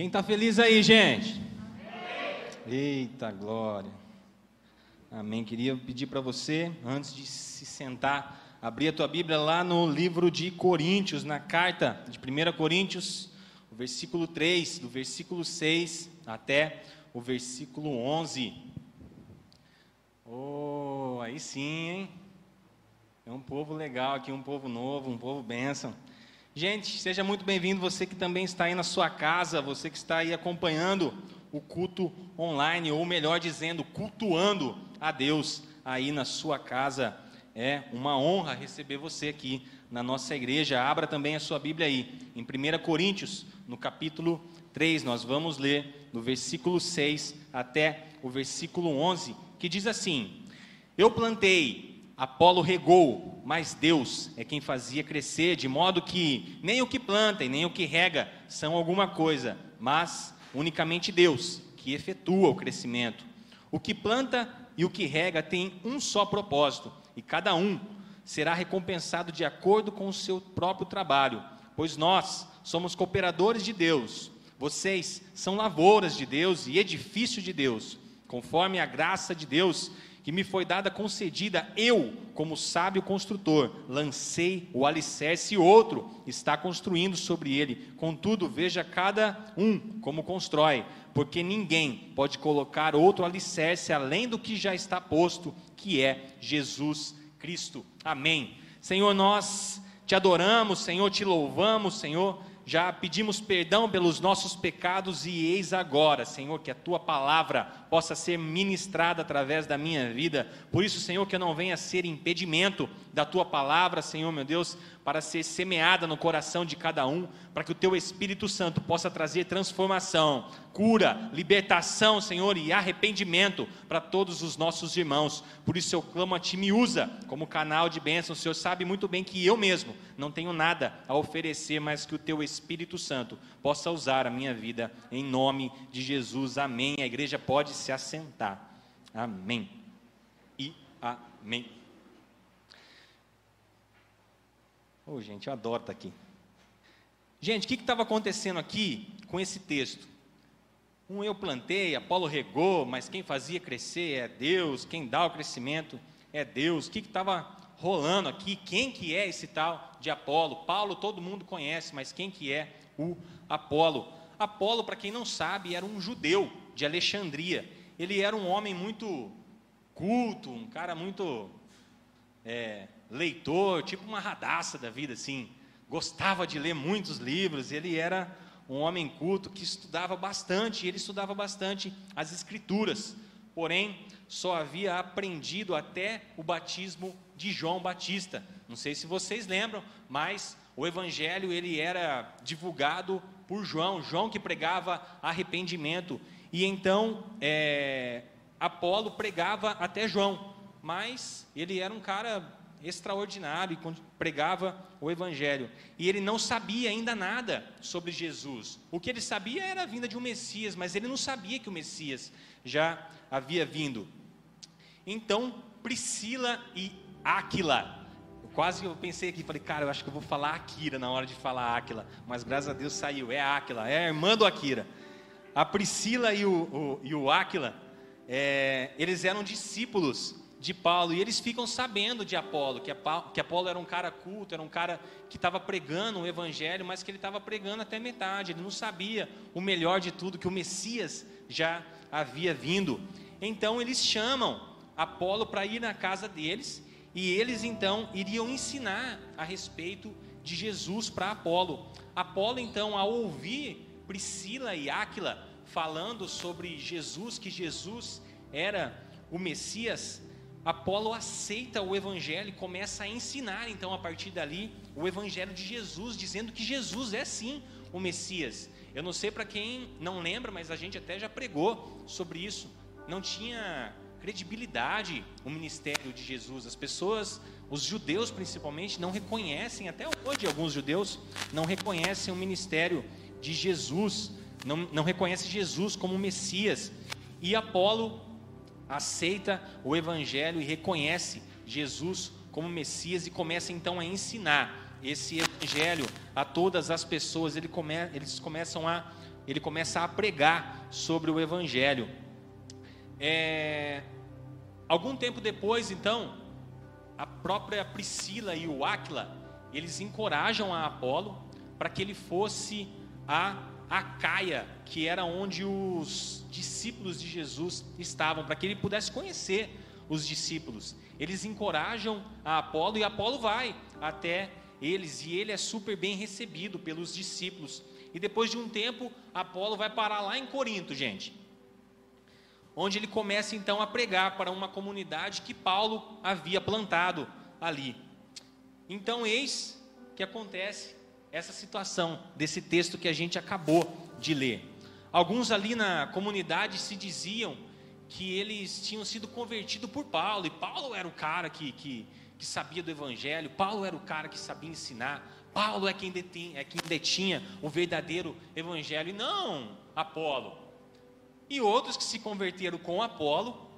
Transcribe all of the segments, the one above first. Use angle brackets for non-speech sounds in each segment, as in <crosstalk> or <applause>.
Quem está feliz aí, gente? Eita glória. Amém. Queria pedir para você, antes de se sentar, abrir a tua Bíblia lá no livro de Coríntios, na carta de 1 Coríntios, o versículo 3, do versículo 6 até o versículo 11. Oh, aí sim, hein? É um povo legal aqui, um povo novo, um povo bênção. Gente, seja muito bem-vindo você que também está aí na sua casa, você que está aí acompanhando o culto online, ou melhor dizendo, cultuando a Deus aí na sua casa. É uma honra receber você aqui na nossa igreja. Abra também a sua Bíblia aí, em 1 Coríntios, no capítulo 3, nós vamos ler do versículo 6 até o versículo 11, que diz assim: Eu plantei, Apolo regou, mas Deus é quem fazia crescer, de modo que nem o que planta e nem o que rega são alguma coisa, mas unicamente Deus que efetua o crescimento. O que planta e o que rega tem um só propósito, e cada um será recompensado de acordo com o seu próprio trabalho, pois nós somos cooperadores de Deus. Vocês são lavouras de Deus e edifício de Deus, conforme a graça de Deus que me foi dada concedida, eu, como sábio construtor, lancei o alicerce e outro está construindo sobre ele. Contudo, veja cada um como constrói, porque ninguém pode colocar outro alicerce além do que já está posto, que é Jesus Cristo. Amém. Senhor, nós te adoramos, Senhor, te louvamos, Senhor já pedimos perdão pelos nossos pecados e eis agora, Senhor, que a tua palavra possa ser ministrada através da minha vida. Por isso, Senhor, que eu não venha ser impedimento da tua palavra, Senhor, meu Deus, para ser semeada no coração de cada um, para que o teu Espírito Santo possa trazer transformação, cura, libertação, Senhor, e arrependimento para todos os nossos irmãos. Por isso eu clamo a Ti, me usa como canal de bênção. O Senhor sabe muito bem que eu mesmo não tenho nada a oferecer, mas que o Teu Espírito Santo possa usar a minha vida, em nome de Jesus. Amém. A igreja pode se assentar. Amém. E amém. Oh, gente, eu adoro estar aqui. Gente, o que estava acontecendo aqui com esse texto? Um eu plantei, Apolo regou, mas quem fazia crescer é Deus, quem dá o crescimento é Deus. O que estava rolando aqui? Quem que é esse tal de Apolo? Paulo todo mundo conhece, mas quem que é o Apolo? Apolo, para quem não sabe, era um judeu de Alexandria. Ele era um homem muito culto, um cara muito é, leitor, tipo uma radaça da vida, assim. Gostava de ler muitos livros, ele era um homem culto que estudava bastante, ele estudava bastante as escrituras, porém só havia aprendido até o batismo de João Batista. Não sei se vocês lembram, mas o evangelho ele era divulgado por João, João que pregava arrependimento, e então é, Apolo pregava até João, mas ele era um cara extraordinário e pregava o Evangelho. E ele não sabia ainda nada sobre Jesus. O que ele sabia era a vinda de um Messias, mas ele não sabia que o Messias já havia vindo. Então, Priscila e Áquila. Quase eu pensei aqui, falei, cara, eu acho que eu vou falar Akira na hora de falar Áquila. Mas graças a Deus saiu, é Áquila, é a irmã do Akira. A Priscila e o, o, e o Áquila, é, eles eram discípulos de Paulo, e eles ficam sabendo de Apolo, que, que Apolo era um cara culto, era um cara que estava pregando o evangelho, mas que ele estava pregando até metade, ele não sabia o melhor de tudo, que o Messias já havia vindo. Então eles chamam Apolo para ir na casa deles, e eles então iriam ensinar a respeito de Jesus para Apolo. Apolo então, ao ouvir Priscila e Áquila falando sobre Jesus, que Jesus era o Messias, Apolo aceita o evangelho e começa a ensinar, então, a partir dali, o evangelho de Jesus, dizendo que Jesus é sim o Messias. Eu não sei para quem não lembra, mas a gente até já pregou sobre isso. Não tinha credibilidade o ministério de Jesus. As pessoas, os judeus principalmente, não reconhecem, até hoje alguns judeus não reconhecem o ministério de Jesus, não, não reconhecem Jesus como Messias. E Apolo aceita o Evangelho e reconhece Jesus como Messias e começa então a ensinar esse Evangelho a todas as pessoas. Ele come, eles começam a ele começa a pregar sobre o Evangelho. É, algum tempo depois, então, a própria Priscila e o Áquila, eles encorajam a Apolo para que ele fosse a Acaia, que era onde os discípulos de Jesus estavam, para que ele pudesse conhecer os discípulos. Eles encorajam a Apolo e Apolo vai até eles e ele é super bem recebido pelos discípulos. E depois de um tempo, Apolo vai parar lá em Corinto, gente. Onde ele começa então a pregar para uma comunidade que Paulo havia plantado ali. Então, eis que acontece essa situação desse texto que a gente acabou de ler. Alguns ali na comunidade se diziam que eles tinham sido convertidos por Paulo, e Paulo era o cara que, que, que sabia do Evangelho, Paulo era o cara que sabia ensinar, Paulo é quem, detinha, é quem detinha o verdadeiro Evangelho, e não Apolo. E outros que se converteram com Apolo,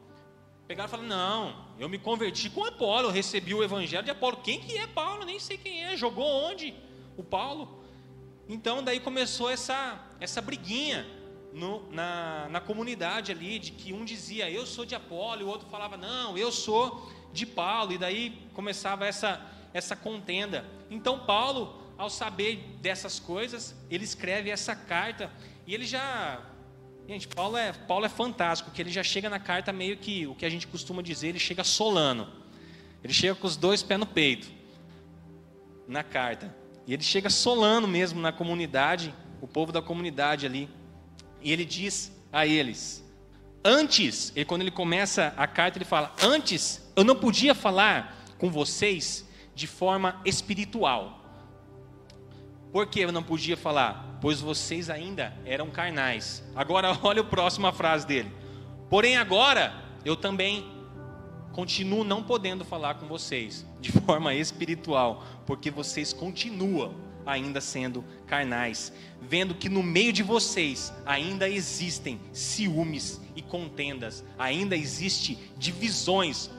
pegaram e falaram: Não, eu me converti com Apolo, eu recebi o Evangelho de Apolo. Quem que é Paulo? Nem sei quem é, jogou onde? O Paulo. Então, daí começou essa, essa briguinha no, na, na comunidade ali, de que um dizia, eu sou de Apolo, e o outro falava, não, eu sou de Paulo, e daí começava essa, essa contenda. Então, Paulo, ao saber dessas coisas, ele escreve essa carta, e ele já. Gente, Paulo é, Paulo é fantástico, porque ele já chega na carta meio que, o que a gente costuma dizer, ele chega solano. Ele chega com os dois pés no peito, na carta. E ele chega solano mesmo na comunidade, o povo da comunidade ali. E ele diz a eles: Antes, ele, quando ele começa a carta, ele fala: Antes eu não podia falar com vocês de forma espiritual. Por que eu não podia falar? Pois vocês ainda eram carnais. Agora, <laughs> olha a próxima frase dele. Porém, agora eu também continuo não podendo falar com vocês de forma espiritual, porque vocês continuam ainda sendo carnais, vendo que no meio de vocês ainda existem ciúmes e contendas, ainda existe divisões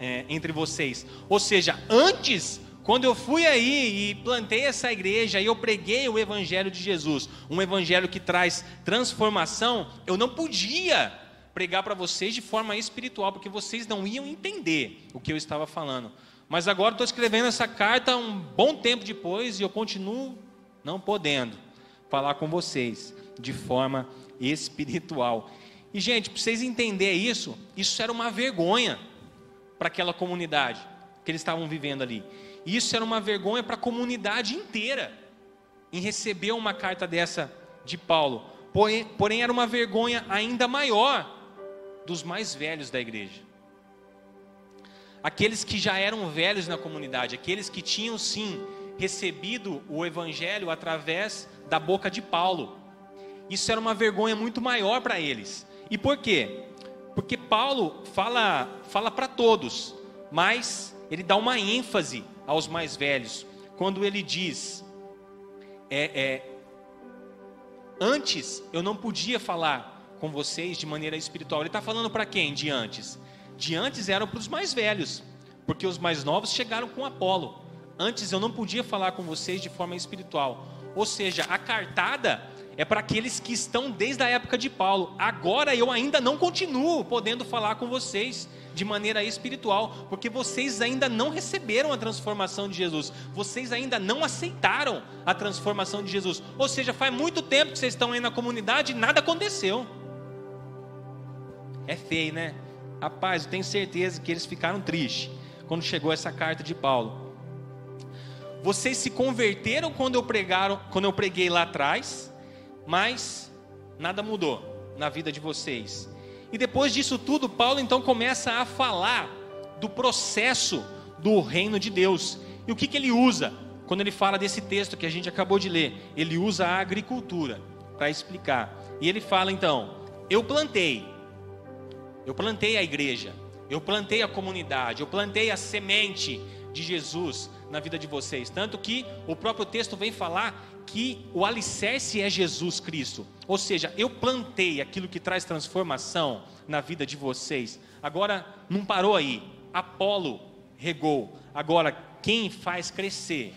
é, entre vocês. Ou seja, antes, quando eu fui aí e plantei essa igreja e eu preguei o evangelho de Jesus, um evangelho que traz transformação, eu não podia pregar para vocês de forma espiritual, porque vocês não iam entender o que eu estava falando. Mas agora estou escrevendo essa carta um bom tempo depois e eu continuo não podendo falar com vocês de forma espiritual. E, gente, para vocês entenderem isso, isso era uma vergonha para aquela comunidade que eles estavam vivendo ali. Isso era uma vergonha para a comunidade inteira em receber uma carta dessa de Paulo. Porém, porém, era uma vergonha ainda maior dos mais velhos da igreja aqueles que já eram velhos na comunidade, aqueles que tinham sim recebido o evangelho através da boca de Paulo. Isso era uma vergonha muito maior para eles. E por quê? Porque Paulo fala fala para todos, mas ele dá uma ênfase aos mais velhos quando ele diz é, é, antes eu não podia falar com vocês de maneira espiritual. Ele está falando para quem de antes? De antes eram para os mais velhos, porque os mais novos chegaram com Apolo. Antes eu não podia falar com vocês de forma espiritual. Ou seja, a cartada é para aqueles que estão desde a época de Paulo. Agora eu ainda não continuo podendo falar com vocês de maneira espiritual, porque vocês ainda não receberam a transformação de Jesus, vocês ainda não aceitaram a transformação de Jesus. Ou seja, faz muito tempo que vocês estão aí na comunidade e nada aconteceu. É feio, né? Rapaz, eu tenho certeza que eles ficaram tristes quando chegou essa carta de Paulo. Vocês se converteram quando eu, pregaram, quando eu preguei lá atrás, mas nada mudou na vida de vocês. E depois disso tudo, Paulo então começa a falar do processo do reino de Deus. E o que, que ele usa quando ele fala desse texto que a gente acabou de ler? Ele usa a agricultura para explicar. E ele fala então: Eu plantei, eu plantei a igreja, eu plantei a comunidade, eu plantei a semente de Jesus na vida de vocês. Tanto que o próprio texto vem falar que o alicerce é Jesus Cristo. Ou seja, eu plantei aquilo que traz transformação na vida de vocês. Agora, não parou aí. Apolo regou. Agora, quem faz crescer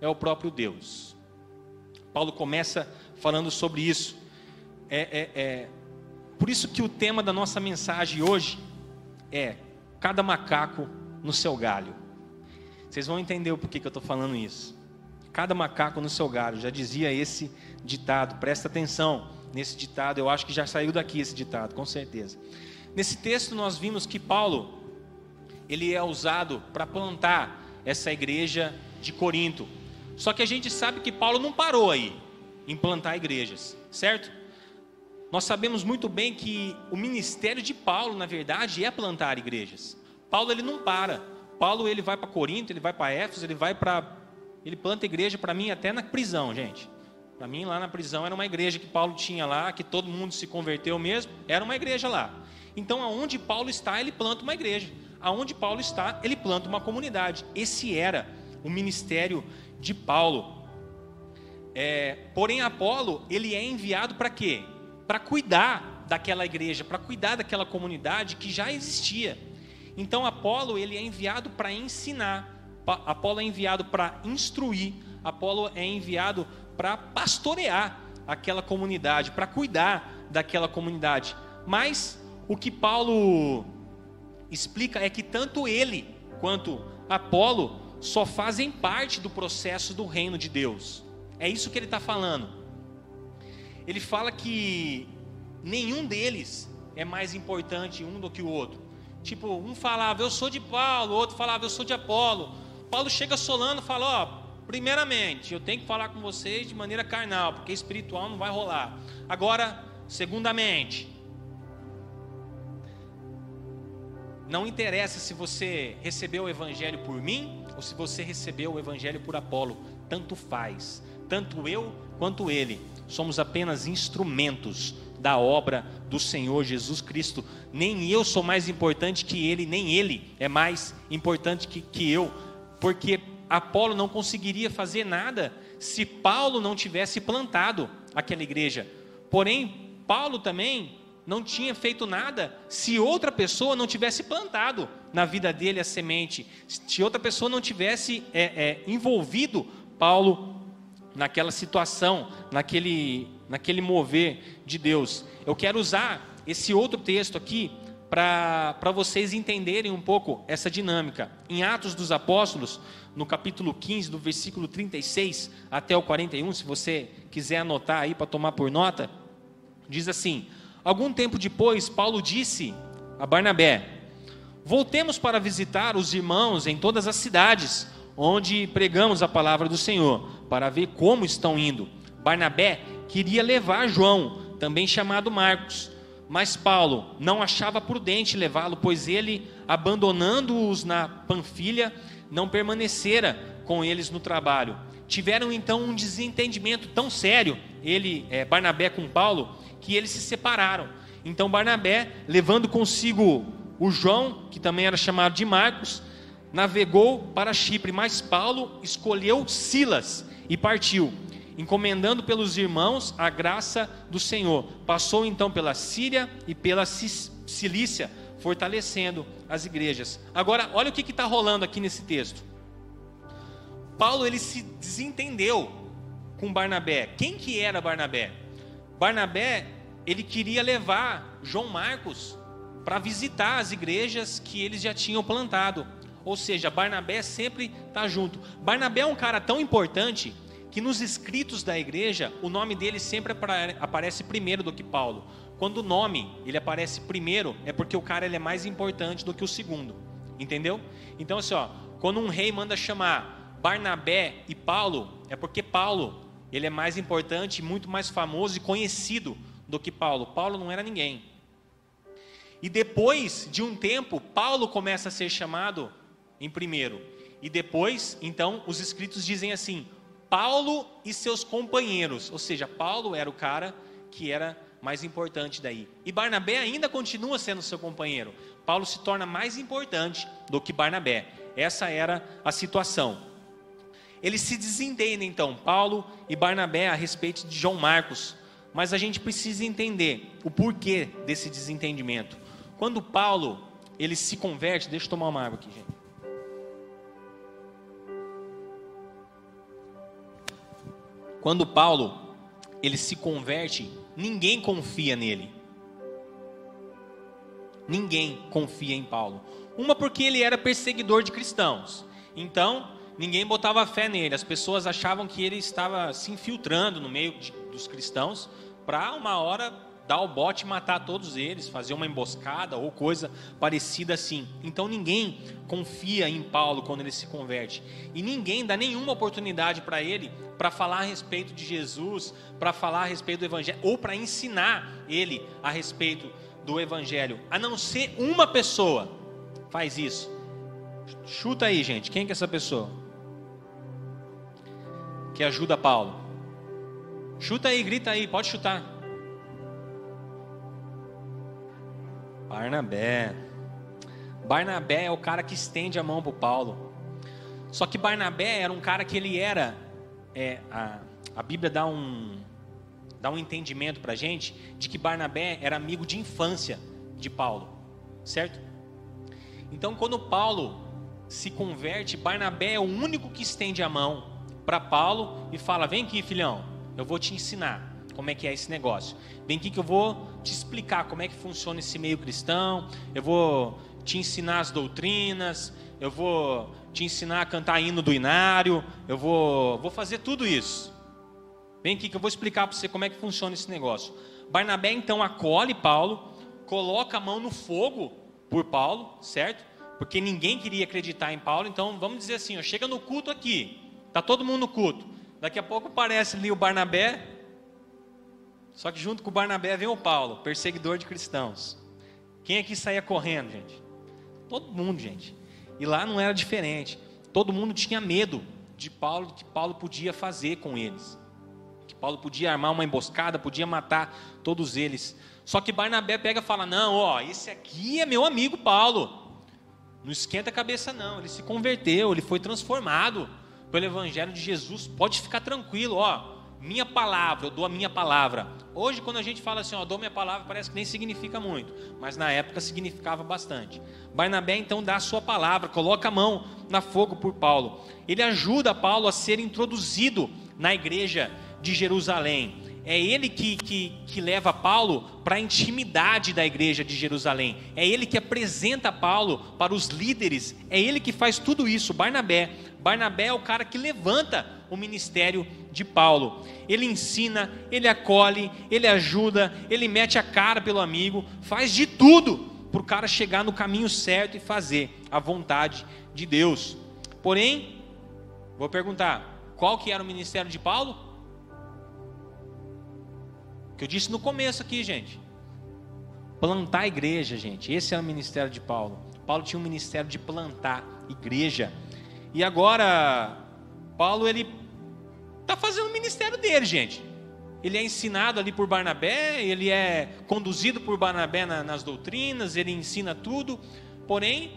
é o próprio Deus. Paulo começa falando sobre isso. É, é, é, por isso que o tema da nossa mensagem hoje é cada macaco no seu galho. Vocês vão entender o porquê que eu estou falando isso. Cada macaco no seu galho, já dizia esse ditado, presta atenção nesse ditado, eu acho que já saiu daqui esse ditado, com certeza. Nesse texto nós vimos que Paulo, ele é usado para plantar essa igreja de Corinto. Só que a gente sabe que Paulo não parou aí em plantar igrejas, certo? Nós sabemos muito bem que o ministério de Paulo, na verdade, é plantar igrejas. Paulo ele não para. Paulo ele vai para Corinto, ele vai para Éfeso, ele vai para ele planta igreja para mim até na prisão, gente. Para mim lá na prisão era uma igreja que Paulo tinha lá, que todo mundo se converteu mesmo, era uma igreja lá. Então aonde Paulo está, ele planta uma igreja. Aonde Paulo está, ele planta uma comunidade. Esse era o ministério de Paulo. É, porém, Apolo, ele é enviado para quê? Para cuidar daquela igreja, para cuidar daquela comunidade que já existia. Então, Apolo, ele é enviado para ensinar, Apolo é enviado para instruir, Apolo é enviado para pastorear aquela comunidade, para cuidar daquela comunidade. Mas o que Paulo explica é que tanto ele quanto Apolo só fazem parte do processo do reino de Deus. É isso que ele está falando. Ele fala que nenhum deles é mais importante um do que o outro. Tipo, um falava, eu sou de Paulo, o outro falava, eu sou de Apolo. Paulo chega solando e fala, ó, primeiramente, eu tenho que falar com vocês de maneira carnal, porque espiritual não vai rolar. Agora, segundamente, não interessa se você recebeu o evangelho por mim ou se você recebeu o evangelho por Apolo, tanto faz. Tanto eu quanto ele somos apenas instrumentos da obra do Senhor Jesus Cristo. Nem eu sou mais importante que ele, nem ele é mais importante que, que eu, porque Apolo não conseguiria fazer nada se Paulo não tivesse plantado aquela igreja. Porém, Paulo também não tinha feito nada se outra pessoa não tivesse plantado na vida dele a semente, se outra pessoa não tivesse é, é, envolvido Paulo naquela situação, naquele, naquele mover de Deus. Eu quero usar esse outro texto aqui para vocês entenderem um pouco essa dinâmica. Em Atos dos Apóstolos, no capítulo 15, do versículo 36 até o 41, se você quiser anotar aí para tomar por nota, diz assim: Algum tempo depois, Paulo disse a Barnabé: Voltemos para visitar os irmãos em todas as cidades onde pregamos a palavra do Senhor, para ver como estão indo. Barnabé queria levar João, também chamado Marcos, mas Paulo não achava prudente levá-lo, pois ele, abandonando-os na Panfilha, não permanecera com eles no trabalho. Tiveram então um desentendimento tão sério, ele, é, Barnabé com Paulo, que eles se separaram. Então Barnabé, levando consigo o João, que também era chamado de Marcos, navegou para Chipre, mas Paulo escolheu Silas e partiu, encomendando pelos irmãos a graça do Senhor. Passou então pela Síria e pela Cilícia, fortalecendo as igrejas. Agora, olha o que está rolando aqui nesse texto. Paulo ele se desentendeu com Barnabé. Quem que era Barnabé? Barnabé ele queria levar João Marcos para visitar as igrejas que eles já tinham plantado. Ou seja, Barnabé sempre está junto. Barnabé é um cara tão importante que nos escritos da igreja o nome dele sempre aparece primeiro do que Paulo. Quando o nome ele aparece primeiro é porque o cara ele é mais importante do que o segundo, entendeu? Então assim, ó, quando um rei manda chamar Barnabé e Paulo é porque Paulo ele é mais importante, muito mais famoso e conhecido do que Paulo. Paulo não era ninguém. E depois de um tempo, Paulo começa a ser chamado em primeiro. E depois, então, os escritos dizem assim: Paulo e seus companheiros. Ou seja, Paulo era o cara que era mais importante daí. E Barnabé ainda continua sendo seu companheiro. Paulo se torna mais importante do que Barnabé. Essa era a situação. Eles se desentendem então, Paulo e Barnabé, a respeito de João Marcos. Mas a gente precisa entender o porquê desse desentendimento. Quando Paulo ele se converte, deixa eu tomar uma água aqui, gente. Quando Paulo ele se converte, ninguém confia nele. Ninguém confia em Paulo. Uma porque ele era perseguidor de cristãos. Então, ninguém botava fé nele. As pessoas achavam que ele estava se infiltrando no meio de, dos cristãos para uma hora dar o bote e matar todos eles, fazer uma emboscada ou coisa parecida assim. Então ninguém confia em Paulo quando ele se converte. E ninguém dá nenhuma oportunidade para ele para falar a respeito de Jesus, para falar a respeito do evangelho ou para ensinar ele a respeito do evangelho, a não ser uma pessoa faz isso. Chuta aí, gente, quem que é essa pessoa? Que ajuda Paulo. Chuta aí, grita aí, pode chutar. Barnabé. Barnabé é o cara que estende a mão para Paulo. Só que Barnabé era um cara que ele era. É, a, a Bíblia dá um, dá um entendimento para a gente de que Barnabé era amigo de infância de Paulo, certo? Então, quando Paulo se converte, Barnabé é o único que estende a mão para Paulo e fala: Vem aqui, filhão, eu vou te ensinar como é que é esse negócio. Vem aqui que eu vou te explicar como é que funciona esse meio cristão. Eu vou te ensinar as doutrinas. Eu vou te ensinar a cantar hino do inário. Eu vou, vou fazer tudo isso. Vem aqui que eu vou explicar para você como é que funciona esse negócio. Barnabé então acolhe Paulo, coloca a mão no fogo por Paulo, certo? Porque ninguém queria acreditar em Paulo. Então vamos dizer assim: ó, chega no culto aqui, tá todo mundo no culto. Daqui a pouco aparece ali o Barnabé só que junto com o Barnabé vem o Paulo, perseguidor de cristãos. Quem aqui saía correndo, gente? Todo mundo, gente. E lá não era diferente. Todo mundo tinha medo de Paulo, que Paulo podia fazer com eles. Que Paulo podia armar uma emboscada, podia matar todos eles. Só que Barnabé pega e fala: Não, ó, esse aqui é meu amigo Paulo. Não esquenta a cabeça, não. Ele se converteu, ele foi transformado pelo Evangelho de Jesus. Pode ficar tranquilo, ó minha palavra, eu dou a minha palavra. Hoje, quando a gente fala assim, ó, dou minha palavra, parece que nem significa muito, mas na época significava bastante. Barnabé então dá a sua palavra, coloca a mão na fogo por Paulo. Ele ajuda Paulo a ser introduzido na igreja de Jerusalém. É ele que, que, que leva Paulo para a intimidade da igreja de Jerusalém. É ele que apresenta Paulo para os líderes. É ele que faz tudo isso, Barnabé. Barnabé é o cara que levanta o ministério de Paulo. Ele ensina, ele acolhe, ele ajuda, ele mete a cara pelo amigo, faz de tudo para o cara chegar no caminho certo e fazer a vontade de Deus. Porém, vou perguntar, qual que era o ministério de Paulo? Que eu disse no começo aqui, gente. Plantar a igreja, gente. Esse era o ministério de Paulo. Paulo tinha um ministério de plantar igreja. E agora, Paulo ele está fazendo o ministério dele, gente. Ele é ensinado ali por Barnabé, ele é conduzido por Barnabé na, nas doutrinas, ele ensina tudo, porém,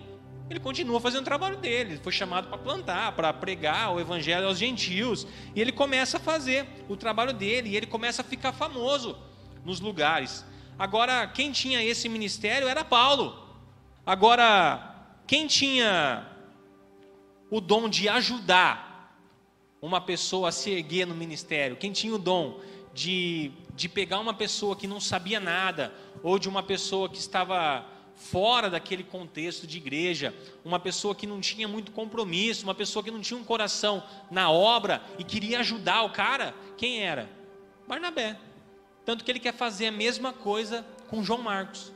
ele continua fazendo o trabalho dele. Ele foi chamado para plantar, para pregar o evangelho aos gentios, e ele começa a fazer o trabalho dele, e ele começa a ficar famoso nos lugares. Agora, quem tinha esse ministério era Paulo. Agora, quem tinha o dom de ajudar uma pessoa a se erguer no ministério, quem tinha o dom de, de pegar uma pessoa que não sabia nada, ou de uma pessoa que estava fora daquele contexto de igreja, uma pessoa que não tinha muito compromisso, uma pessoa que não tinha um coração na obra e queria ajudar o cara, quem era? Barnabé. Tanto que ele quer fazer a mesma coisa com João Marcos.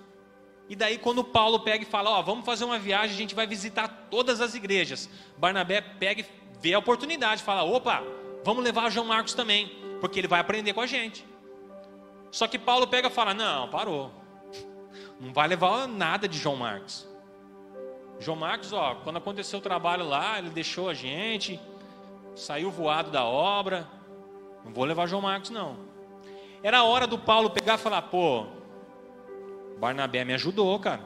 E daí, quando Paulo pega e fala: Ó, vamos fazer uma viagem, a gente vai visitar todas as igrejas. Barnabé pega e vê a oportunidade, fala: opa, vamos levar João Marcos também, porque ele vai aprender com a gente. Só que Paulo pega e fala: não, parou, não vai levar nada de João Marcos. João Marcos, ó, quando aconteceu o trabalho lá, ele deixou a gente, saiu voado da obra. Não vou levar João Marcos, não. Era a hora do Paulo pegar e falar: pô, Barnabé me ajudou, cara.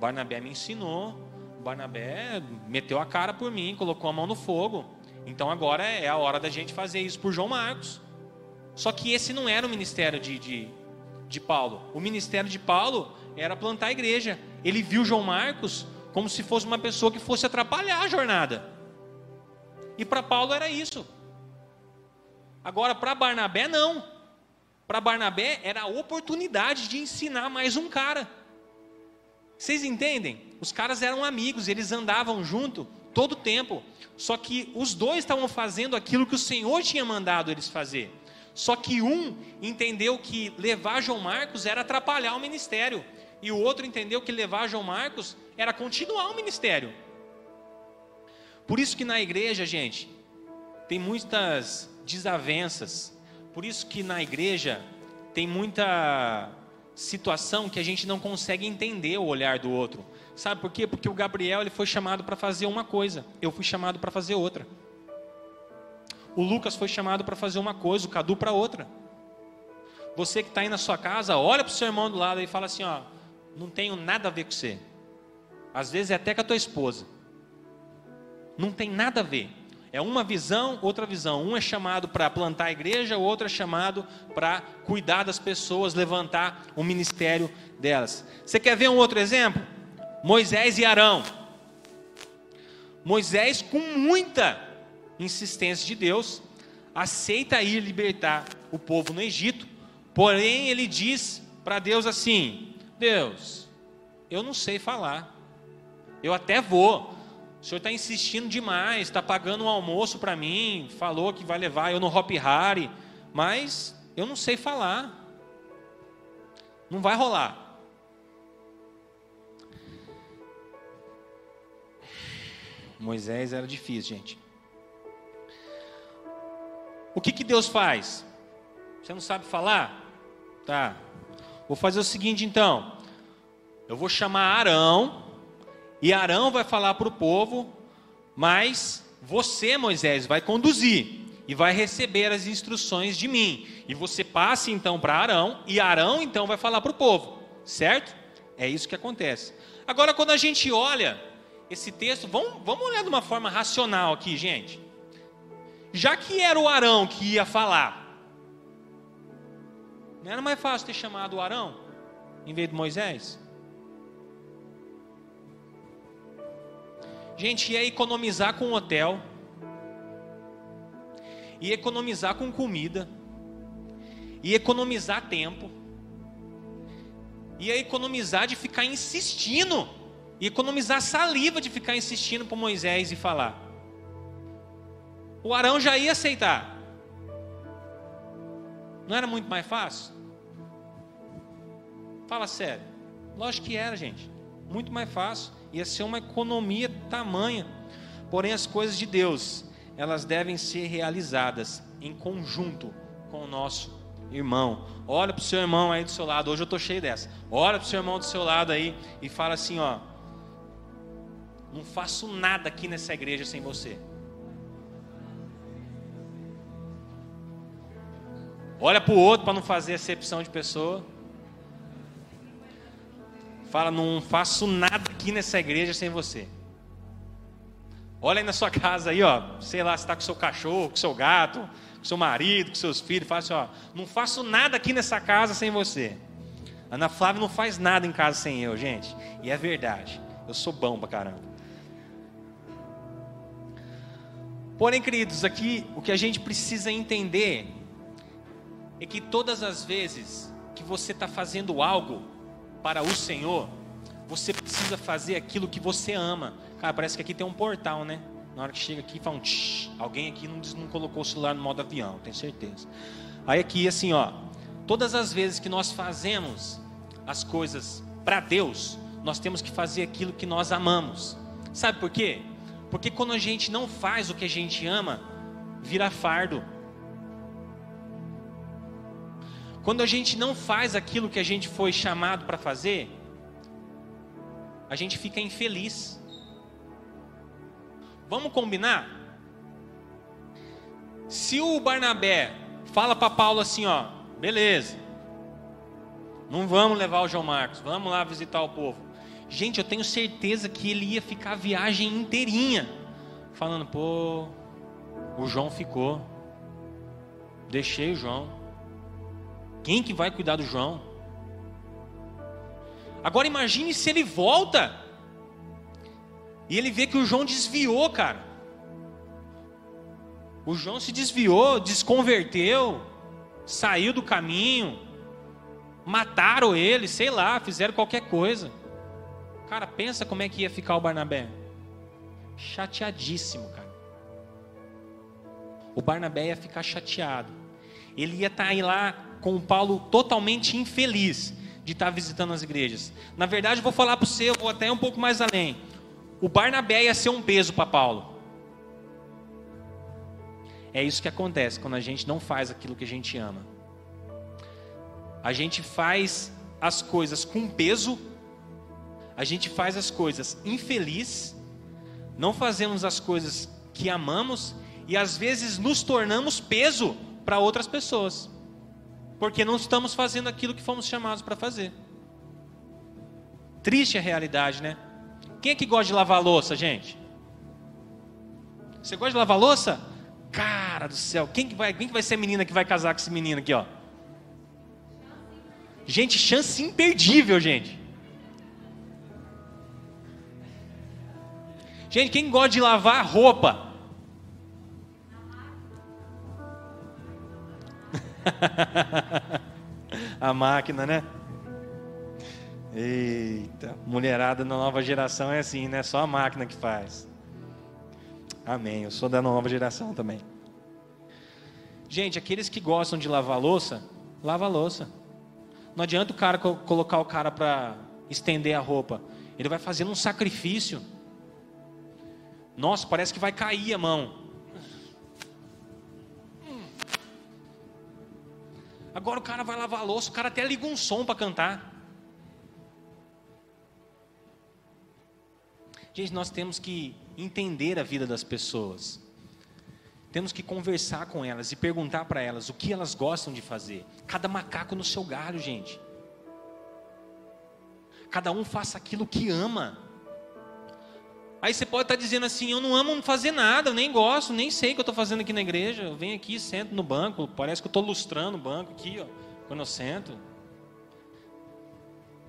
Barnabé me ensinou. Barnabé meteu a cara por mim, colocou a mão no fogo. Então agora é a hora da gente fazer isso por João Marcos. Só que esse não era o ministério de, de, de Paulo. O ministério de Paulo era plantar a igreja. Ele viu João Marcos como se fosse uma pessoa que fosse atrapalhar a jornada. E para Paulo era isso. Agora, para Barnabé, não. Para Barnabé, era a oportunidade de ensinar mais um cara. Vocês entendem? Os caras eram amigos, eles andavam junto todo o tempo. Só que os dois estavam fazendo aquilo que o Senhor tinha mandado eles fazer. Só que um entendeu que levar João Marcos era atrapalhar o ministério, e o outro entendeu que levar João Marcos era continuar o ministério. Por isso que na igreja, gente, tem muitas desavenças. Por isso que na igreja tem muita situação que a gente não consegue entender o olhar do outro. Sabe por quê? Porque o Gabriel ele foi chamado para fazer uma coisa, eu fui chamado para fazer outra. O Lucas foi chamado para fazer uma coisa, o Cadu para outra. Você que está aí na sua casa, olha para o seu irmão do lado e fala assim: ó, não tenho nada a ver com você. Às vezes é até com a tua esposa. Não tem nada a ver. É uma visão, outra visão. Um é chamado para plantar a igreja, o outro é chamado para cuidar das pessoas, levantar o ministério delas. Você quer ver um outro exemplo? Moisés e Arão. Moisés, com muita insistência de Deus, aceita ir libertar o povo no Egito, porém ele diz para Deus assim: Deus, eu não sei falar, eu até vou, o senhor está insistindo demais, está pagando um almoço para mim, falou que vai levar eu no Hop Hari, mas eu não sei falar, não vai rolar. Moisés era difícil, gente. O que, que Deus faz? Você não sabe falar? Tá. Vou fazer o seguinte então. Eu vou chamar Arão, e Arão vai falar para o povo, mas você, Moisés, vai conduzir e vai receber as instruções de mim. E você passa então para Arão, e Arão então vai falar para o povo, certo? É isso que acontece. Agora, quando a gente olha esse texto, vamos, vamos olhar de uma forma racional aqui, gente já que era o Arão que ia falar, não era mais fácil ter chamado o Arão em vez de Moisés? Gente, ia economizar com hotel, ia economizar com comida, ia economizar tempo, ia economizar de ficar insistindo, ia economizar saliva de ficar insistindo para Moisés e falar o Arão já ia aceitar. Não era muito mais fácil? Fala sério. Lógico que era, gente. Muito mais fácil. Ia ser uma economia tamanha. Porém, as coisas de Deus, elas devem ser realizadas em conjunto com o nosso irmão. Olha para o seu irmão aí do seu lado. Hoje eu estou cheio dessa. Olha para o seu irmão do seu lado aí e fala assim: ó. Não faço nada aqui nessa igreja sem você. Olha para o outro para não fazer acepção de pessoa. Fala, não faço nada aqui nessa igreja sem você. Olha aí na sua casa aí, ó. Sei lá, se está com seu cachorro, com seu gato, com seu marido, com seus filhos. Fala assim, ó. Não faço nada aqui nessa casa sem você. Ana Flávia não faz nada em casa sem eu, gente. E é verdade. Eu sou bom pra caramba. Porém, queridos, aqui o que a gente precisa entender é que todas as vezes que você está fazendo algo para o Senhor, você precisa fazer aquilo que você ama. Cara, parece que aqui tem um portal, né? Na hora que chega aqui, fala um tsh, alguém aqui não, não colocou o celular no modo avião, tenho certeza. Aí aqui, assim, ó, todas as vezes que nós fazemos as coisas para Deus, nós temos que fazer aquilo que nós amamos. Sabe por quê? Porque quando a gente não faz o que a gente ama, vira fardo. Quando a gente não faz aquilo que a gente foi chamado para fazer, a gente fica infeliz. Vamos combinar? Se o Barnabé fala para Paulo assim, ó, beleza, não vamos levar o João Marcos, vamos lá visitar o povo. Gente, eu tenho certeza que ele ia ficar a viagem inteirinha, falando, pô, o João ficou, deixei o João. Quem que vai cuidar do João? Agora imagine se ele volta e ele vê que o João desviou, cara. O João se desviou, desconverteu, saiu do caminho, mataram ele, sei lá, fizeram qualquer coisa. Cara, pensa como é que ia ficar o Barnabé. Chateadíssimo, cara. O Barnabé ia ficar chateado. Ele ia estar tá aí lá com o Paulo totalmente infeliz de estar tá visitando as igrejas. Na verdade, vou falar para você, eu vou até um pouco mais além. O Barnabé ia ser um peso para Paulo. É isso que acontece quando a gente não faz aquilo que a gente ama. A gente faz as coisas com peso, a gente faz as coisas infeliz, não fazemos as coisas que amamos e às vezes nos tornamos peso para outras pessoas, porque não estamos fazendo aquilo que fomos chamados para fazer. Triste a realidade, né? Quem é que gosta de lavar louça, gente? Você gosta de lavar louça? Cara do céu, quem que vai, quem que vai ser a menina que vai casar com esse menino aqui, ó? Gente, chance imperdível, gente. Gente, quem gosta de lavar roupa? <laughs> a máquina, né? Eita, mulherada na nova geração é assim, né? Só a máquina que faz. Amém. Eu sou da nova geração também. Gente, aqueles que gostam de lavar louça, lava louça. Não adianta o cara colocar o cara para estender a roupa. Ele vai fazendo um sacrifício. Nossa, parece que vai cair a mão. Agora o cara vai lavar a louça, o cara até liga um som para cantar. Gente, nós temos que entender a vida das pessoas. Temos que conversar com elas e perguntar para elas o que elas gostam de fazer. Cada macaco no seu galho, gente. Cada um faça aquilo que ama. Aí você pode estar dizendo assim: eu não amo fazer nada, eu nem gosto, nem sei o que eu estou fazendo aqui na igreja. Eu venho aqui, sento no banco, parece que eu estou lustrando o banco aqui, ó, quando eu sento.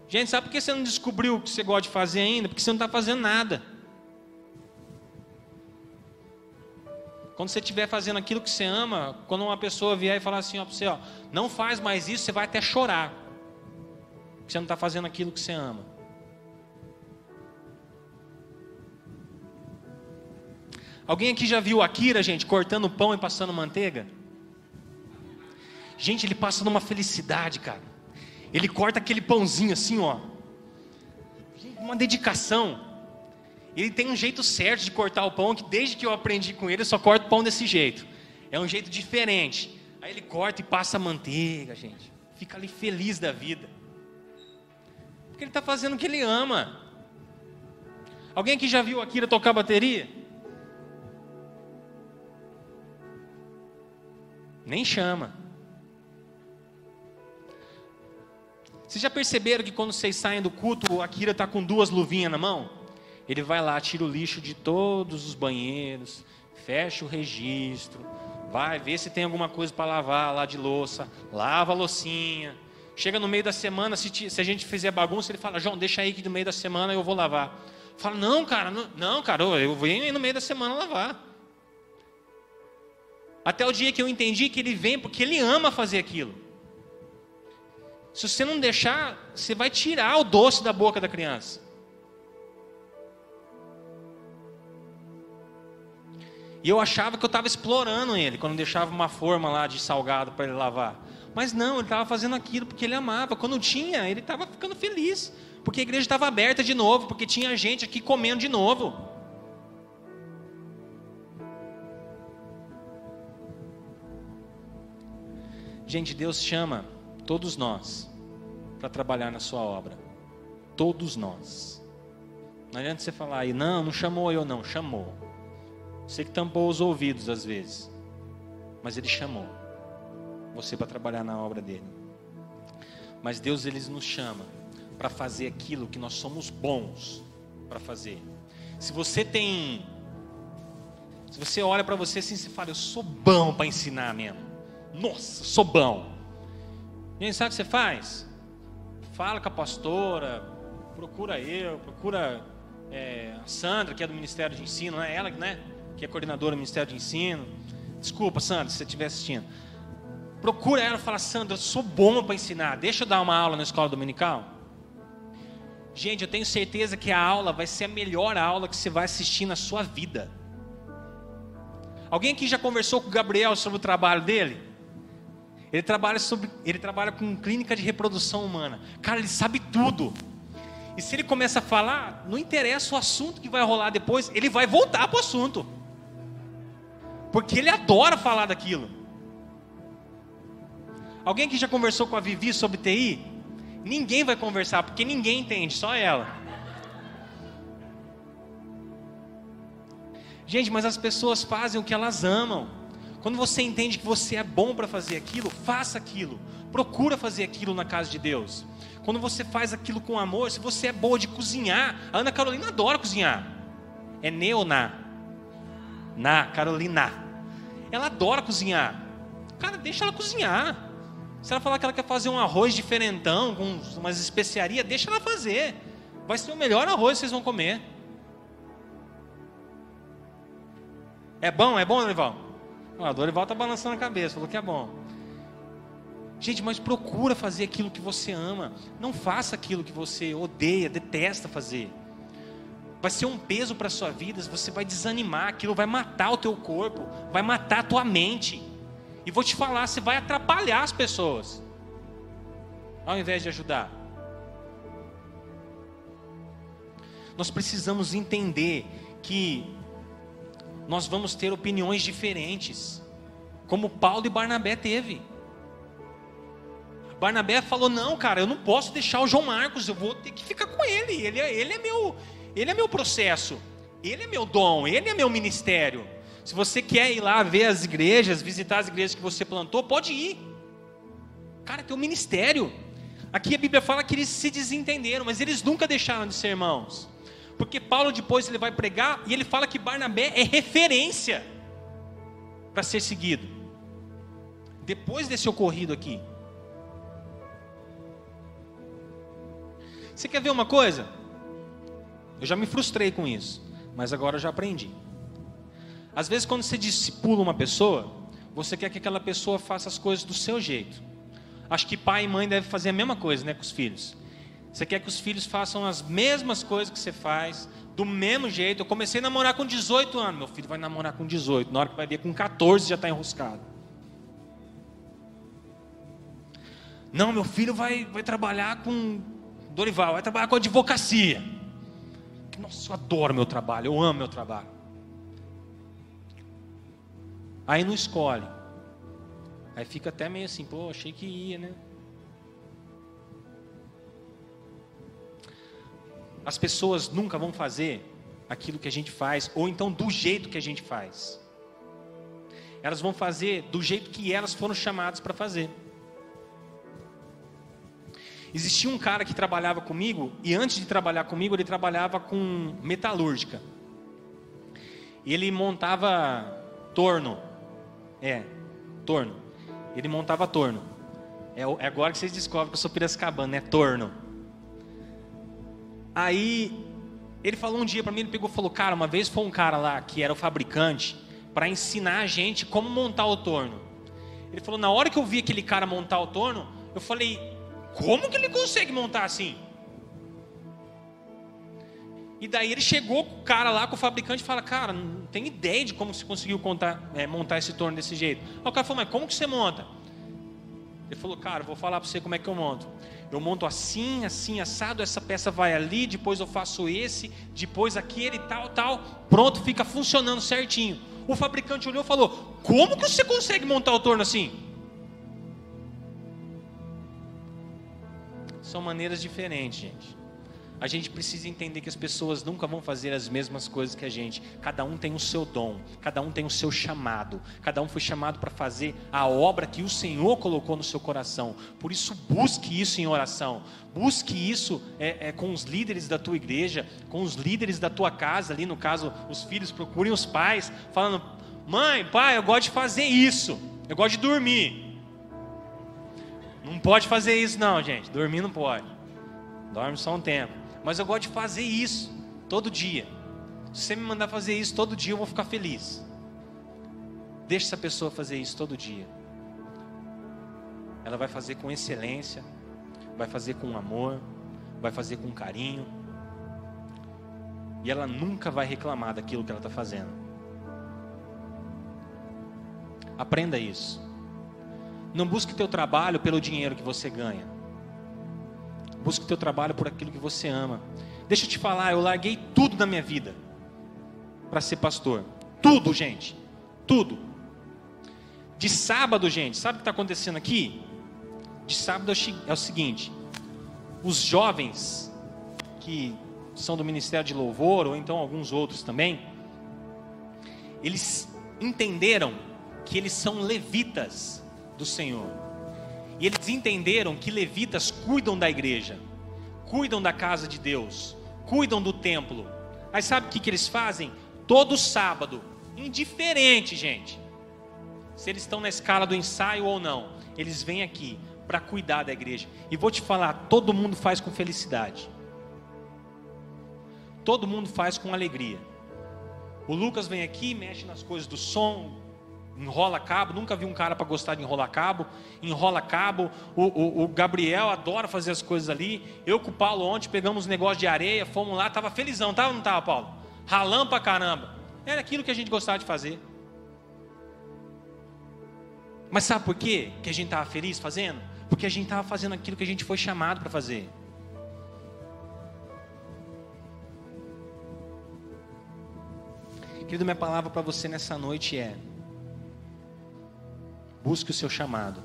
Gente, sabe por que você não descobriu o que você gosta de fazer ainda? Porque você não está fazendo nada. Quando você estiver fazendo aquilo que você ama, quando uma pessoa vier e falar assim ó, para você, ó, não faz mais isso, você vai até chorar. Porque você não está fazendo aquilo que você ama. Alguém aqui já viu Akira, gente, cortando pão e passando manteiga? Gente, ele passa numa felicidade, cara. Ele corta aquele pãozinho assim, ó. Uma dedicação. Ele tem um jeito certo de cortar o pão, que desde que eu aprendi com ele, eu só corto pão desse jeito. É um jeito diferente. Aí ele corta e passa manteiga, gente. Fica ali feliz da vida. Porque ele está fazendo o que ele ama. Alguém aqui já viu a Kira tocar bateria? Nem chama. Vocês já perceberam que quando vocês saem do culto, a Kira está com duas luvinhas na mão? Ele vai lá, tira o lixo de todos os banheiros, fecha o registro, vai ver se tem alguma coisa para lavar lá de louça, lava a loucinha. Chega no meio da semana, se, se, a gente fizer bagunça, ele fala: João, deixa aí que no meio da semana eu vou lavar. Fala: Não, cara, não, não cara, eu venho no meio da semana lavar. Até o dia que eu entendi que ele vem porque ele ama fazer aquilo. Se você não deixar, você vai tirar o doce da boca da criança. E eu achava que eu estava explorando ele quando deixava uma forma lá de salgado para ele lavar. Mas não, ele estava fazendo aquilo porque ele amava. Quando tinha, ele estava ficando feliz. Porque a igreja estava aberta de novo, porque tinha gente aqui comendo de novo. Gente, Deus chama todos nós para trabalhar na sua obra. Todos nós. Não adianta você falar aí, não, não chamou eu, não, chamou. Você que tampou os ouvidos às vezes, mas Ele chamou você para trabalhar na obra dele. Mas Deus ele nos chama para fazer aquilo que nós somos bons para fazer. Se você tem, se você olha para você assim, você fala, eu sou bom para ensinar mesmo. Nossa, sou bom. E aí, sabe o que você faz? Fala com a pastora, procura eu, procura é, a Sandra, que é do Ministério de Ensino, não é ela, né? que é coordenadora do Ministério de Ensino, Desculpa, Sandra, se você estiver assistindo. Procura ela e fala, Sandra, eu sou bom para ensinar. Deixa eu dar uma aula na escola dominical. Gente, eu tenho certeza que a aula vai ser a melhor aula que você vai assistir na sua vida. Alguém aqui já conversou com o Gabriel sobre o trabalho dele? Ele trabalha, sobre, ele trabalha com clínica de reprodução humana. Cara, ele sabe tudo. E se ele começa a falar, não interessa o assunto que vai rolar depois, ele vai voltar para o assunto. Porque ele adora falar daquilo. Alguém que já conversou com a Vivi sobre TI? Ninguém vai conversar, porque ninguém entende, só ela. Gente, mas as pessoas fazem o que elas amam. Quando você entende que você é bom para fazer aquilo, faça aquilo. Procura fazer aquilo na casa de Deus. Quando você faz aquilo com amor, se você é boa de cozinhar, a Ana Carolina adora cozinhar. É neoná. Na Carolina. Ela adora cozinhar. Cara, deixa ela cozinhar. Se ela falar que ela quer fazer um arroz diferentão, com umas especiarias, deixa ela fazer. Vai ser o melhor arroz que vocês vão comer. É bom? É bom, Dorival? Ah, o Dorival está balançando a cabeça, falou que é bom. Gente, mas procura fazer aquilo que você ama. Não faça aquilo que você odeia, detesta fazer. Vai ser um peso para a sua vida, você vai desanimar, aquilo vai matar o teu corpo, vai matar a tua mente. E vou te falar, você vai atrapalhar as pessoas, ao invés de ajudar. Nós precisamos entender que nós vamos ter opiniões diferentes, como Paulo e Barnabé teve. Barnabé falou: "Não, cara, eu não posso deixar o João Marcos, eu vou ter que ficar com ele. Ele, é, ele é meu, ele é meu processo, ele é meu dom, ele é meu ministério. Se você quer ir lá ver as igrejas, visitar as igrejas que você plantou, pode ir. Cara, tem um ministério. Aqui a Bíblia fala que eles se desentenderam, mas eles nunca deixaram de ser irmãos. Porque Paulo depois ele vai pregar e ele fala que Barnabé é referência para ser seguido. Depois desse ocorrido aqui. Você quer ver uma coisa? Eu já me frustrei com isso, mas agora eu já aprendi. Às vezes, quando você discipula uma pessoa, você quer que aquela pessoa faça as coisas do seu jeito. Acho que pai e mãe devem fazer a mesma coisa né, com os filhos. Você quer que os filhos façam as mesmas coisas que você faz, do mesmo jeito. Eu comecei a namorar com 18 anos, meu filho vai namorar com 18, na hora que vai ver com 14 já está enroscado. Não, meu filho vai, vai trabalhar com Dorival, vai trabalhar com advocacia. Nossa, eu adoro meu trabalho, eu amo meu trabalho. Aí não escolhe. Aí fica até meio assim, pô, achei que ia, né? As pessoas nunca vão fazer aquilo que a gente faz, ou então do jeito que a gente faz. Elas vão fazer do jeito que elas foram chamadas para fazer. Existia um cara que trabalhava comigo, e antes de trabalhar comigo, ele trabalhava com metalúrgica. Ele montava torno. É, torno. Ele montava torno. É, é agora que vocês descobrem que eu sou piracicabano, é torno. Aí, ele falou um dia para mim, ele pegou e falou, cara, uma vez foi um cara lá, que era o fabricante, para ensinar a gente como montar o torno. Ele falou, na hora que eu vi aquele cara montar o torno, eu falei, como que ele consegue montar assim? E daí ele chegou com o cara lá, com o fabricante, e fala: Cara, não tem ideia de como você conseguiu contar, é, montar esse torno desse jeito. Aí o cara falou: Mas como que você monta? Ele falou: Cara, vou falar para você como é que eu monto. Eu monto assim, assim, assado. Essa peça vai ali, depois eu faço esse, depois aquele, tal, tal. Pronto, fica funcionando certinho. O fabricante olhou e falou: Como que você consegue montar o torno assim? São maneiras diferentes, gente. A gente precisa entender que as pessoas nunca vão fazer as mesmas coisas que a gente. Cada um tem o seu dom, cada um tem o seu chamado, cada um foi chamado para fazer a obra que o Senhor colocou no seu coração. Por isso, busque isso em oração, busque isso é, é, com os líderes da tua igreja, com os líderes da tua casa, ali no caso, os filhos procurem os pais, falando: mãe, pai, eu gosto de fazer isso, eu gosto de dormir. Não pode fazer isso, não, gente. Dormir não pode. Dorme só um tempo. Mas eu gosto de fazer isso todo dia. Se você me mandar fazer isso todo dia, eu vou ficar feliz. Deixa essa pessoa fazer isso todo dia. Ela vai fazer com excelência, vai fazer com amor, vai fazer com carinho. E ela nunca vai reclamar daquilo que ela está fazendo. Aprenda isso. Não busque teu trabalho pelo dinheiro que você ganha. Busque teu trabalho por aquilo que você ama. Deixa eu te falar, eu larguei tudo na minha vida para ser pastor. Tudo, gente. Tudo. De sábado, gente, sabe o que está acontecendo aqui? De sábado é, é o seguinte: os jovens que são do Ministério de Louvor, ou então alguns outros também, eles entenderam que eles são levitas do Senhor. E eles entenderam que levitas cuidam da igreja, cuidam da casa de Deus, cuidam do templo. Aí sabe o que, que eles fazem? Todo sábado, indiferente, gente, se eles estão na escala do ensaio ou não, eles vêm aqui para cuidar da igreja. E vou te falar, todo mundo faz com felicidade. Todo mundo faz com alegria. O Lucas vem aqui, mexe nas coisas do som, enrola cabo. Nunca vi um cara para gostar de enrolar cabo. Enrola cabo. O, o, o, Gabriel adora fazer as coisas ali. Eu com o Paulo ontem pegamos um negócio de areia, fomos lá, tava felizão, tava ou não tava, Paulo? Ralando pra caramba. Era aquilo que a gente gostava de fazer. Mas sabe por quê que a gente estava feliz fazendo? Porque a gente estava fazendo aquilo que a gente foi chamado para fazer. Querido, minha palavra para você nessa noite é: busque o seu chamado,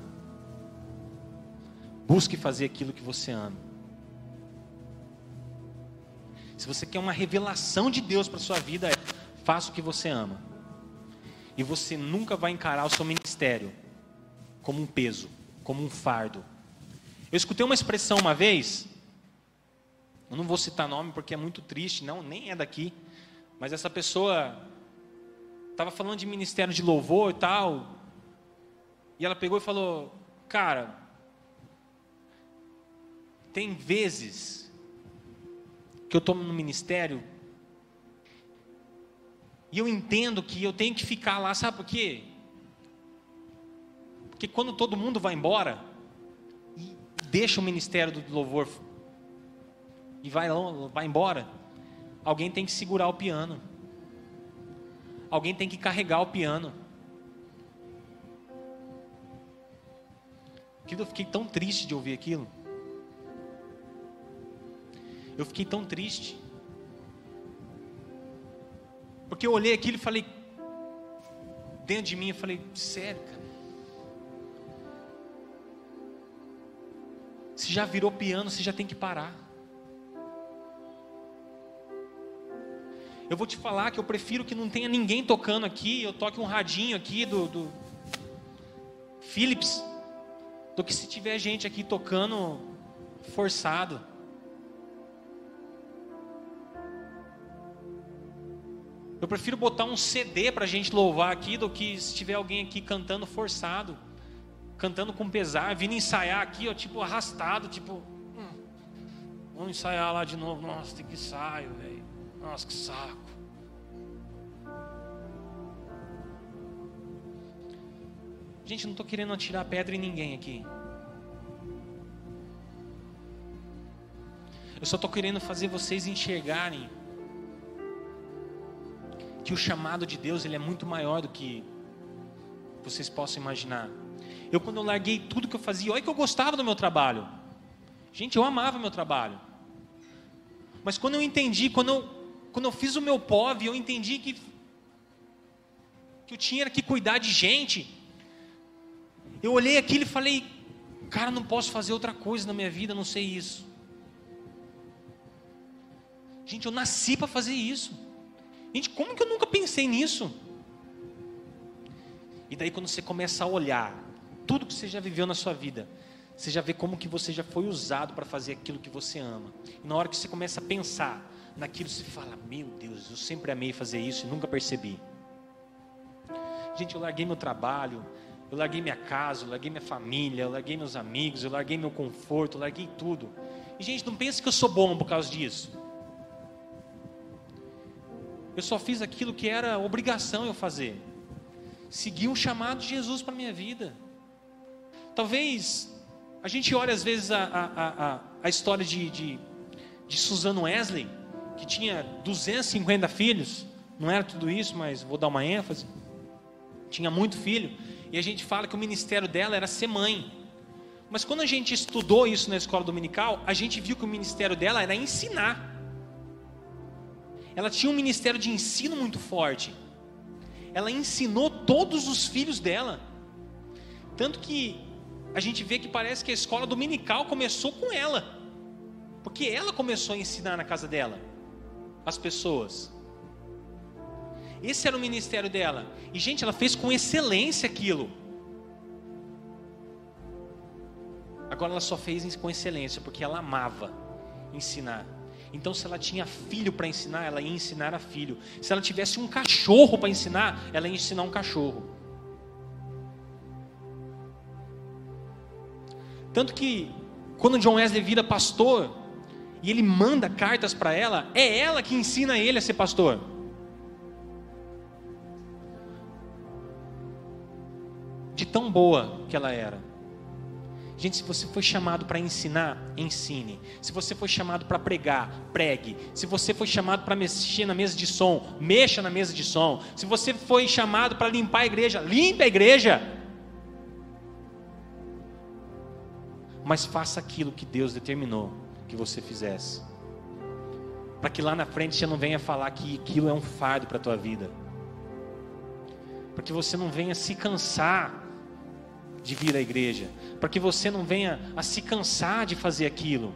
busque fazer aquilo que você ama. Se você quer uma revelação de Deus para sua vida, faça o que você ama. E você nunca vai encarar o seu ministério como um peso, como um fardo. Eu escutei uma expressão uma vez, eu não vou citar nome porque é muito triste, não, nem é daqui, mas essa pessoa estava falando de ministério de louvor e tal, e ela pegou e falou: Cara, tem vezes que eu estou no ministério e eu entendo que eu tenho que ficar lá, sabe por quê? Porque quando todo mundo vai embora deixa o ministério do louvor e vai, vai embora, alguém tem que segurar o piano. Alguém tem que carregar o piano. Eu fiquei tão triste de ouvir aquilo. Eu fiquei tão triste. Porque eu olhei aquilo e falei, dentro de mim, eu falei, sério, cara. Se já virou piano, você já tem que parar. Eu vou te falar que eu prefiro que não tenha ninguém tocando aqui, eu toque um radinho aqui do, do Philips, do que se tiver gente aqui tocando forçado. Eu prefiro botar um CD para a gente louvar aqui do que se tiver alguém aqui cantando forçado cantando com pesar, vindo ensaiar aqui, ó, tipo arrastado, tipo, hum, vamos ensaiar lá de novo. Nossa, tem que ensaio, velho. Nossa, que saco. Gente, não estou querendo atirar pedra em ninguém aqui. Eu só estou querendo fazer vocês enxergarem que o chamado de Deus ele é muito maior do que vocês possam imaginar. Eu, quando eu larguei tudo que eu fazia, olha que eu gostava do meu trabalho. Gente, eu amava meu trabalho. Mas quando eu entendi, quando eu, quando eu fiz o meu POV, eu entendi que, que eu tinha que cuidar de gente. Eu olhei aquilo e falei, cara, não posso fazer outra coisa na minha vida, não sei isso. Gente, eu nasci para fazer isso. Gente, como que eu nunca pensei nisso? E daí quando você começa a olhar tudo que você já viveu na sua vida, você já vê como que você já foi usado para fazer aquilo que você ama. E na hora que você começa a pensar naquilo, você fala: Meu Deus, eu sempre amei fazer isso e nunca percebi. Gente, eu larguei meu trabalho, eu larguei minha casa, eu larguei minha família, eu larguei meus amigos, eu larguei meu conforto, eu larguei tudo. E, gente, não pense que eu sou bom por causa disso. Eu só fiz aquilo que era obrigação eu fazer. seguir um chamado de Jesus para minha vida. Talvez a gente olhe às vezes a, a, a, a história de, de, de Suzano Wesley, que tinha 250 filhos, não era tudo isso, mas vou dar uma ênfase. Tinha muito filho, e a gente fala que o ministério dela era ser mãe. Mas quando a gente estudou isso na escola dominical, a gente viu que o ministério dela era ensinar. Ela tinha um ministério de ensino muito forte. Ela ensinou todos os filhos dela. Tanto que a gente vê que parece que a escola dominical começou com ela. Porque ela começou a ensinar na casa dela as pessoas. Esse era o ministério dela. E, gente, ela fez com excelência aquilo. Agora ela só fez com excelência porque ela amava ensinar. Então, se ela tinha filho para ensinar, ela ia ensinar a filho. Se ela tivesse um cachorro para ensinar, ela ia ensinar um cachorro. Tanto que, quando John Wesley vira pastor, e ele manda cartas para ela, é ela que ensina ele a ser pastor. Tão boa que ela era. Gente, se você foi chamado para ensinar, ensine. Se você foi chamado para pregar, pregue. Se você foi chamado para mexer na mesa de som, mexa na mesa de som. Se você foi chamado para limpar a igreja, limpe a igreja. Mas faça aquilo que Deus determinou que você fizesse. Para que lá na frente você não venha falar que aquilo é um fardo para a tua vida. Para que você não venha se cansar de vir à igreja, para que você não venha a se cansar de fazer aquilo.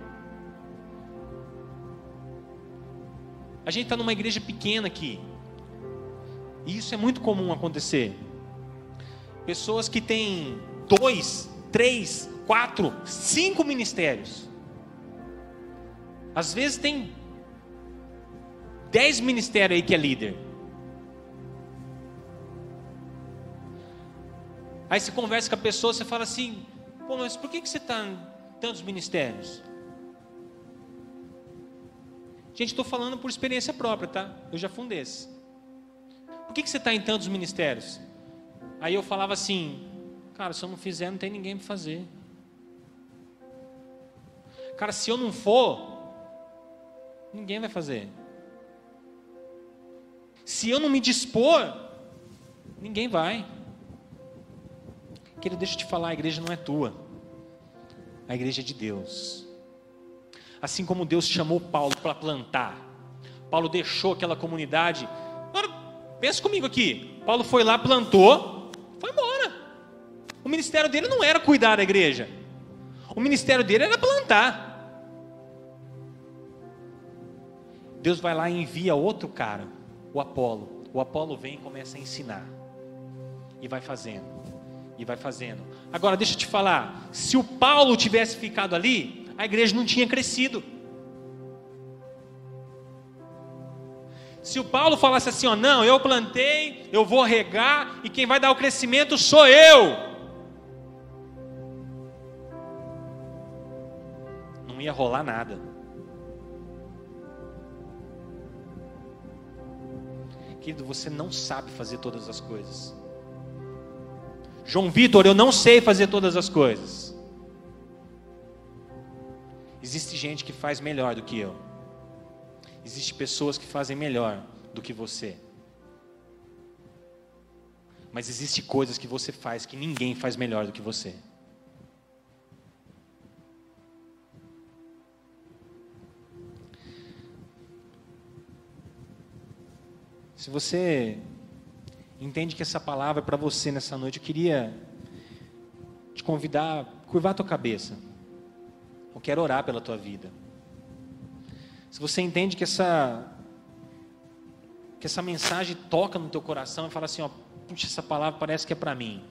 A gente está numa igreja pequena aqui, e isso é muito comum acontecer. Pessoas que têm dois, três, quatro, cinco ministérios. Às vezes tem dez ministérios aí que é líder. Aí você conversa com a pessoa, você fala assim: Pô, mas por que, que você está em tantos ministérios? Gente, estou falando por experiência própria, tá? Eu já fundei esse. Por que, que você está em tantos ministérios? Aí eu falava assim: Cara, se eu não fizer, não tem ninguém para fazer. Cara, se eu não for, ninguém vai fazer. Se eu não me dispor, ninguém vai. Querido, deixa eu te falar, a igreja não é tua. A igreja é de Deus. Assim como Deus chamou Paulo para plantar. Paulo deixou aquela comunidade. Agora, pensa comigo aqui. Paulo foi lá, plantou, foi embora. O ministério dele não era cuidar da igreja. O ministério dele era plantar. Deus vai lá e envia outro cara, o Apolo. O Apolo vem e começa a ensinar. E vai fazendo e vai fazendo. Agora, deixa eu te falar: se o Paulo tivesse ficado ali, a igreja não tinha crescido. Se o Paulo falasse assim, ó, não, eu plantei, eu vou regar e quem vai dar o crescimento sou eu. Não ia rolar nada. Querido, você não sabe fazer todas as coisas. João Vitor, eu não sei fazer todas as coisas. Existe gente que faz melhor do que eu. Existem pessoas que fazem melhor do que você. Mas existem coisas que você faz que ninguém faz melhor do que você. Se você entende que essa palavra é para você nessa noite, eu queria te convidar a curvar a tua cabeça. Eu quero orar pela tua vida. Se você entende que essa que essa mensagem toca no teu coração e fala assim, ó, puxa, essa palavra parece que é para mim.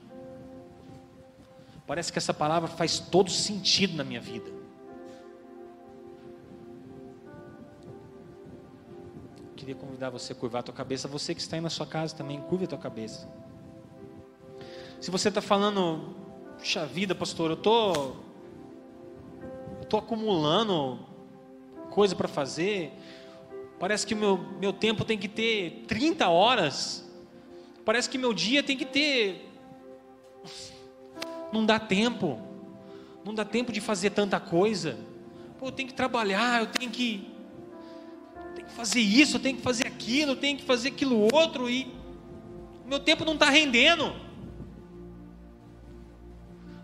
Parece que essa palavra faz todo sentido na minha vida. Queria convidar você a curvar a tua cabeça. Você que está aí na sua casa também, curva a tua cabeça. Se você está falando, puxa vida, pastor, eu tô, tô acumulando coisa para fazer. Parece que meu, meu tempo tem que ter 30 horas. Parece que meu dia tem que ter. Não dá tempo. Não dá tempo de fazer tanta coisa. Pô, eu tenho que trabalhar, eu tenho que. Que fazer isso, tenho que fazer aquilo, tenho que fazer aquilo outro e. Meu tempo não está rendendo.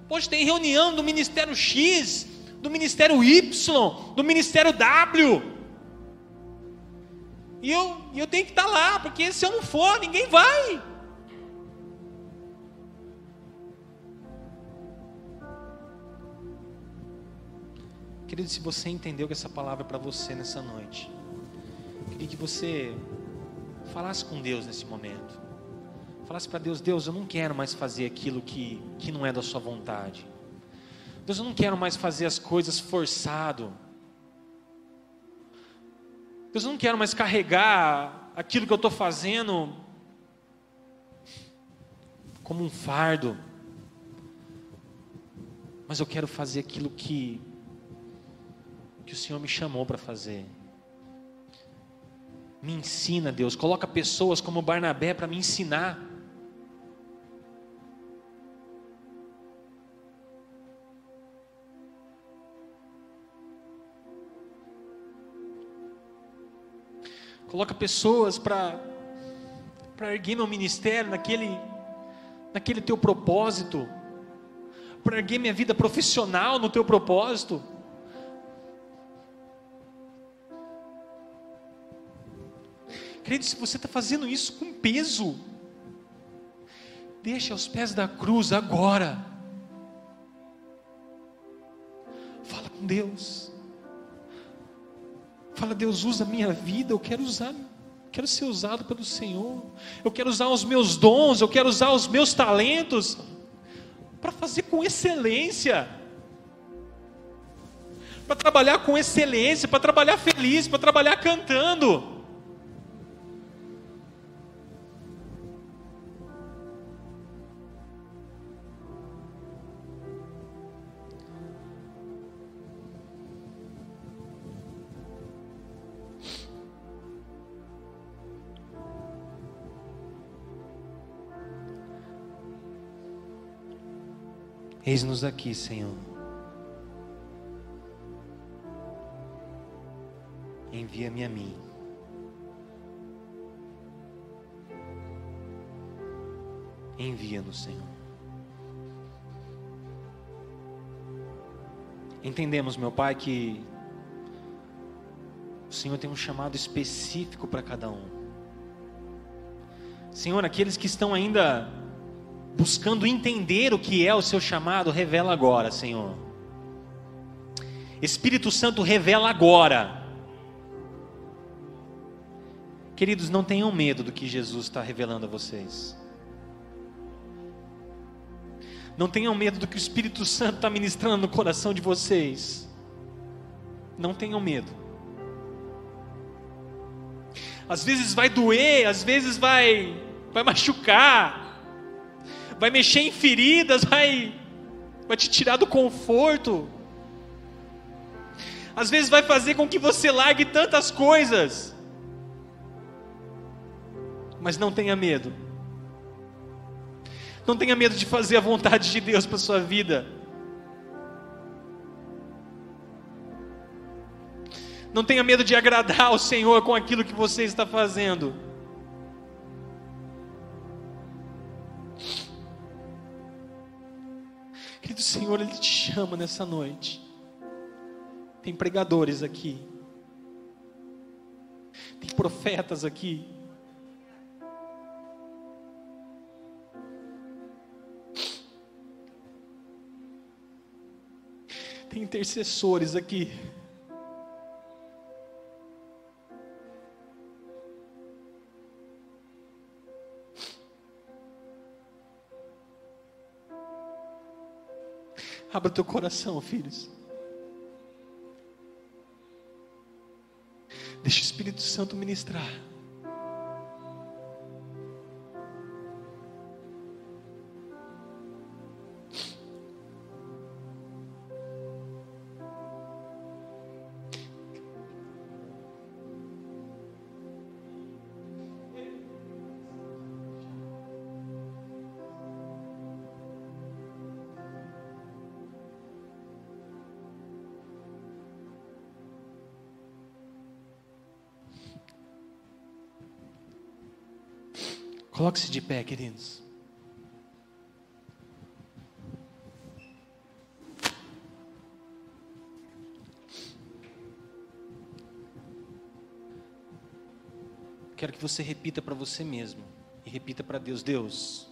Hoje tem reunião do Ministério X, do Ministério Y, do Ministério W. E eu, eu tenho que estar lá, porque se eu não for, ninguém vai. Querido, se você entendeu que essa palavra é para você nessa noite, queria que você falasse com Deus nesse momento. Falasse para Deus: Deus, eu não quero mais fazer aquilo que, que não é da Sua vontade. Deus, eu não quero mais fazer as coisas forçado. Deus, eu não quero mais carregar aquilo que eu estou fazendo como um fardo. Mas eu quero fazer aquilo que, que o Senhor me chamou para fazer. Me ensina, Deus. Coloca pessoas como Barnabé para me ensinar. Coloca pessoas para para erguer meu ministério naquele naquele teu propósito. Para erguer minha vida profissional no teu propósito. Querido, se você está fazendo isso com peso, deixe aos pés da cruz agora. Fala com Deus. Fala, Deus, usa a minha vida, eu quero usar, quero ser usado pelo Senhor. Eu quero usar os meus dons, eu quero usar os meus talentos para fazer com excelência. Para trabalhar com excelência, para trabalhar feliz, para trabalhar cantando. Eis-nos aqui, Senhor. Envia-me a mim. Envia-nos, Senhor. Entendemos, meu Pai, que o Senhor tem um chamado específico para cada um. Senhor, aqueles que estão ainda buscando entender o que é o seu chamado, revela agora, Senhor. Espírito Santo revela agora. Queridos, não tenham medo do que Jesus está revelando a vocês. Não tenham medo do que o Espírito Santo está ministrando no coração de vocês. Não tenham medo. Às vezes vai doer, às vezes vai, vai machucar vai mexer em feridas, vai, vai te tirar do conforto. Às vezes vai fazer com que você largue tantas coisas. Mas não tenha medo. Não tenha medo de fazer a vontade de Deus para sua vida. Não tenha medo de agradar ao Senhor com aquilo que você está fazendo. Senhor, Ele te chama nessa noite. Tem pregadores aqui, tem profetas aqui. Tem intercessores aqui. Abra teu coração, filhos. Deixa o Espírito Santo ministrar. Coloque-se de pé, queridos. Quero que você repita para você mesmo e repita para Deus: Deus,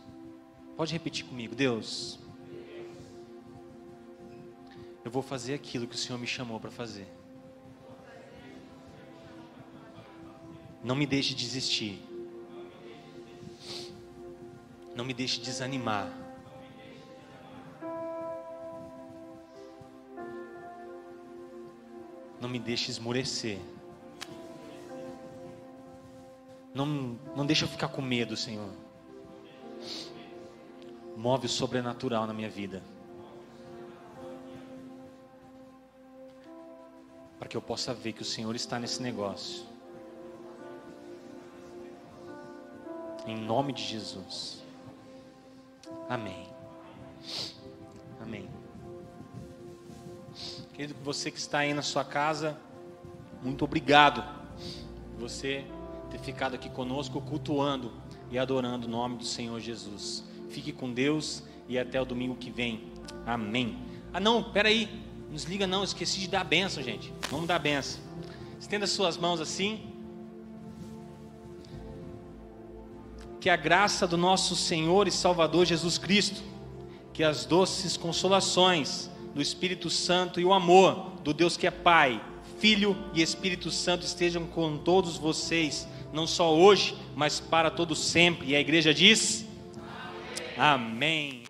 pode repetir comigo, Deus. Eu vou fazer aquilo que o Senhor me chamou para fazer. Não me deixe desistir. Não me deixe desanimar. Não me deixe esmorecer. Não, não deixe eu ficar com medo, Senhor. Move o sobrenatural na minha vida. Para que eu possa ver que o Senhor está nesse negócio. Em nome de Jesus. Amém. Amém. Querido, você que está aí na sua casa, muito obrigado. Você ter ficado aqui conosco, cultuando e adorando o nome do Senhor Jesus. Fique com Deus e até o domingo que vem. Amém. Ah, não, peraí, nos liga não, esqueci de dar a benção, gente. Vamos dar a benção. Estenda suas mãos assim. Que a graça do nosso Senhor e Salvador Jesus Cristo, que as doces consolações do Espírito Santo e o amor do Deus que é Pai, Filho e Espírito Santo estejam com todos vocês não só hoje, mas para todo sempre. E a igreja diz: Amém. Amém.